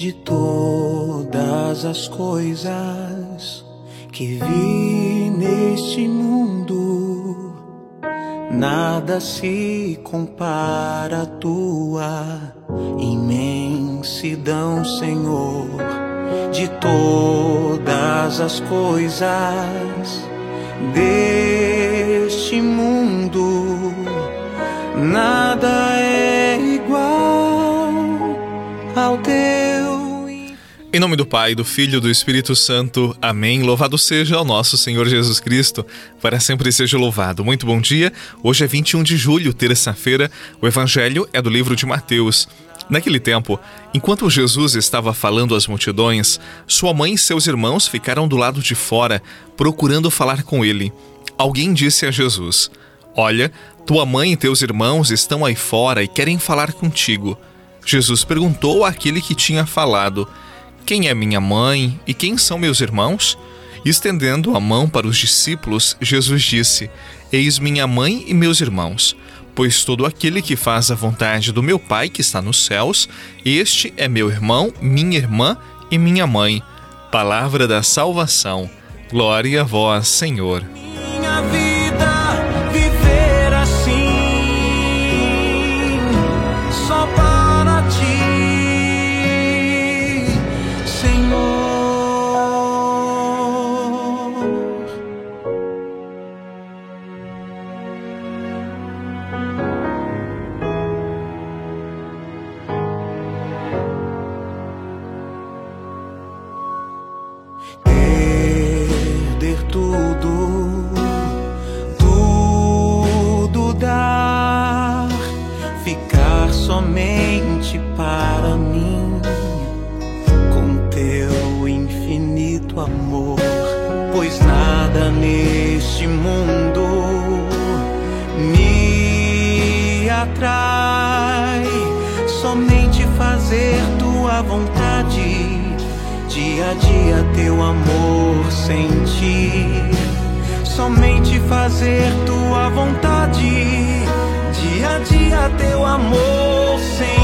de todas as coisas que vi neste mundo, nada se compara à tua imensidão, Senhor, de todas as coisas deste mundo, nada Em nome do Pai, do Filho e do Espírito Santo. Amém. Louvado seja o nosso Senhor Jesus Cristo. Para sempre seja louvado. Muito bom dia. Hoje é 21 de julho, terça-feira. O Evangelho é do livro de Mateus. Naquele tempo, enquanto Jesus estava falando às multidões, sua mãe e seus irmãos ficaram do lado de fora, procurando falar com ele. Alguém disse a Jesus: Olha, tua mãe e teus irmãos estão aí fora e querem falar contigo. Jesus perguntou àquele que tinha falado: Quem é minha mãe e quem são meus irmãos? Estendendo a mão para os discípulos, Jesus disse: Eis minha mãe e meus irmãos. Pois todo aquele que faz a vontade do meu Pai que está nos céus, este é meu irmão, minha irmã e minha mãe. Palavra da salvação. Glória a vós, Senhor. Somente para mim, com teu infinito amor, pois nada neste mundo me atrai, somente fazer tua vontade dia a dia teu amor sentir, somente fazer tua vontade, dia a dia teu amor sentir.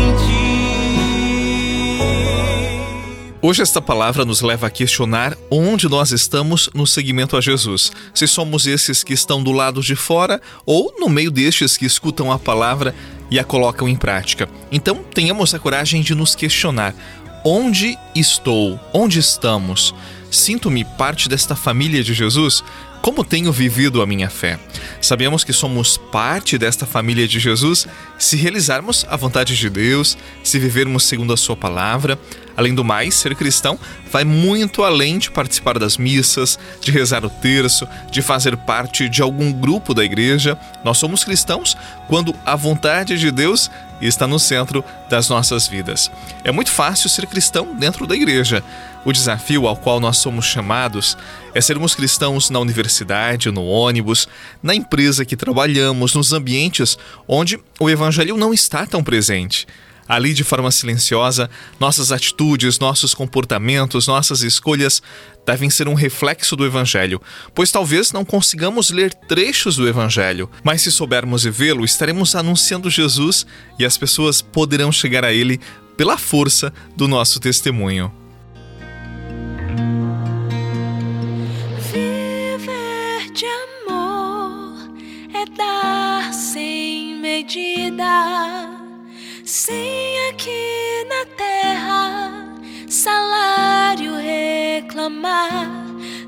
Hoje esta palavra nos leva a questionar onde nós estamos no seguimento a Jesus. Se somos esses que estão do lado de fora ou no meio destes que escutam a palavra e a colocam em prática. Então, tenhamos a coragem de nos questionar: onde estou? Onde estamos? Sinto-me parte desta família de Jesus? Como tenho vivido a minha fé? Sabemos que somos parte desta família de Jesus se realizarmos a vontade de Deus, se vivermos segundo a Sua palavra. Além do mais, ser cristão vai muito além de participar das missas, de rezar o terço, de fazer parte de algum grupo da igreja. Nós somos cristãos quando a vontade de Deus está no centro das nossas vidas. É muito fácil ser cristão dentro da igreja. O desafio ao qual nós somos chamados é sermos cristãos na universidade, no ônibus, na empresa que trabalhamos, nos ambientes onde o evangelho não está tão presente. Ali, de forma silenciosa, nossas atitudes, nossos comportamentos, nossas escolhas devem ser um reflexo do Evangelho, pois talvez não consigamos ler trechos do Evangelho, mas se soubermos e vê-lo, estaremos anunciando Jesus e as pessoas poderão chegar a Ele pela força do nosso testemunho. Viver de amor é dar sem medida, sem aqui na terra salário reclamar.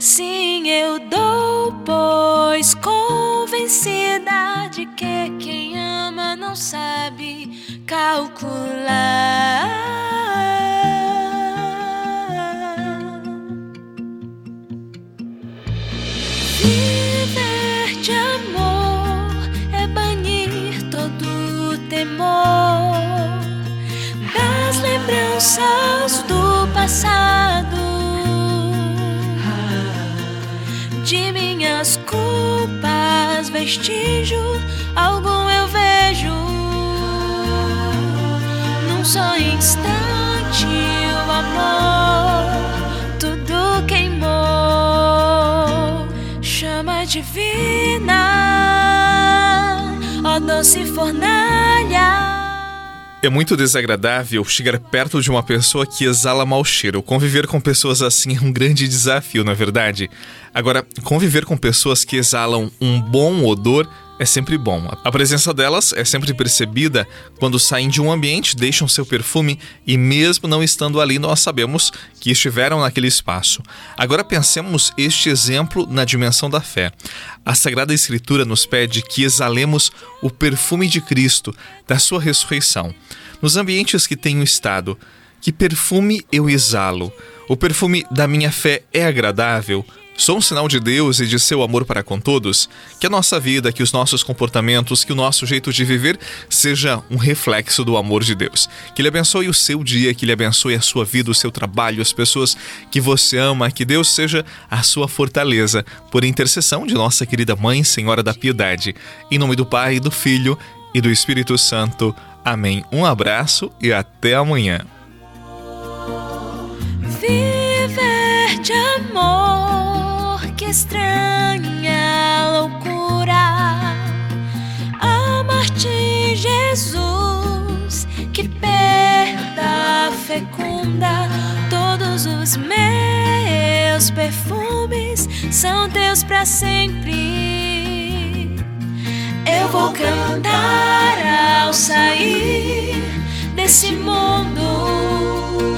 Sim, eu dou, pois convencida de que quem ama não sabe calcular. Viver vestígio algum eu vejo. Num só instante, o amor tudo queimou chama divina, ó doce fornalha. É muito desagradável chegar perto de uma pessoa que exala mau cheiro. Conviver com pessoas assim é um grande desafio, na é verdade. Agora, conviver com pessoas que exalam um bom odor é sempre bom. A presença delas é sempre percebida quando saem de um ambiente, deixam seu perfume e, mesmo não estando ali, nós sabemos que estiveram naquele espaço. Agora pensemos este exemplo na dimensão da fé. A Sagrada Escritura nos pede que exalemos o perfume de Cristo, da sua ressurreição. Nos ambientes que tenho estado, que perfume eu exalo? O perfume da minha fé é agradável? Sou um sinal de Deus e de seu amor para com todos. Que a nossa vida, que os nossos comportamentos, que o nosso jeito de viver seja um reflexo do amor de Deus. Que Ele abençoe o seu dia, que Ele abençoe a sua vida, o seu trabalho, as pessoas que você ama. Que Deus seja a sua fortaleza. Por intercessão de nossa querida Mãe, Senhora da Piedade. Em nome do Pai, do Filho e do Espírito Santo. Amém. Um abraço e até amanhã. Viver de amor estranha loucura amar-te, Jesus, que perda fecunda. Todos os meus perfumes são teus para sempre. Eu vou cantar ao sair desse mundo.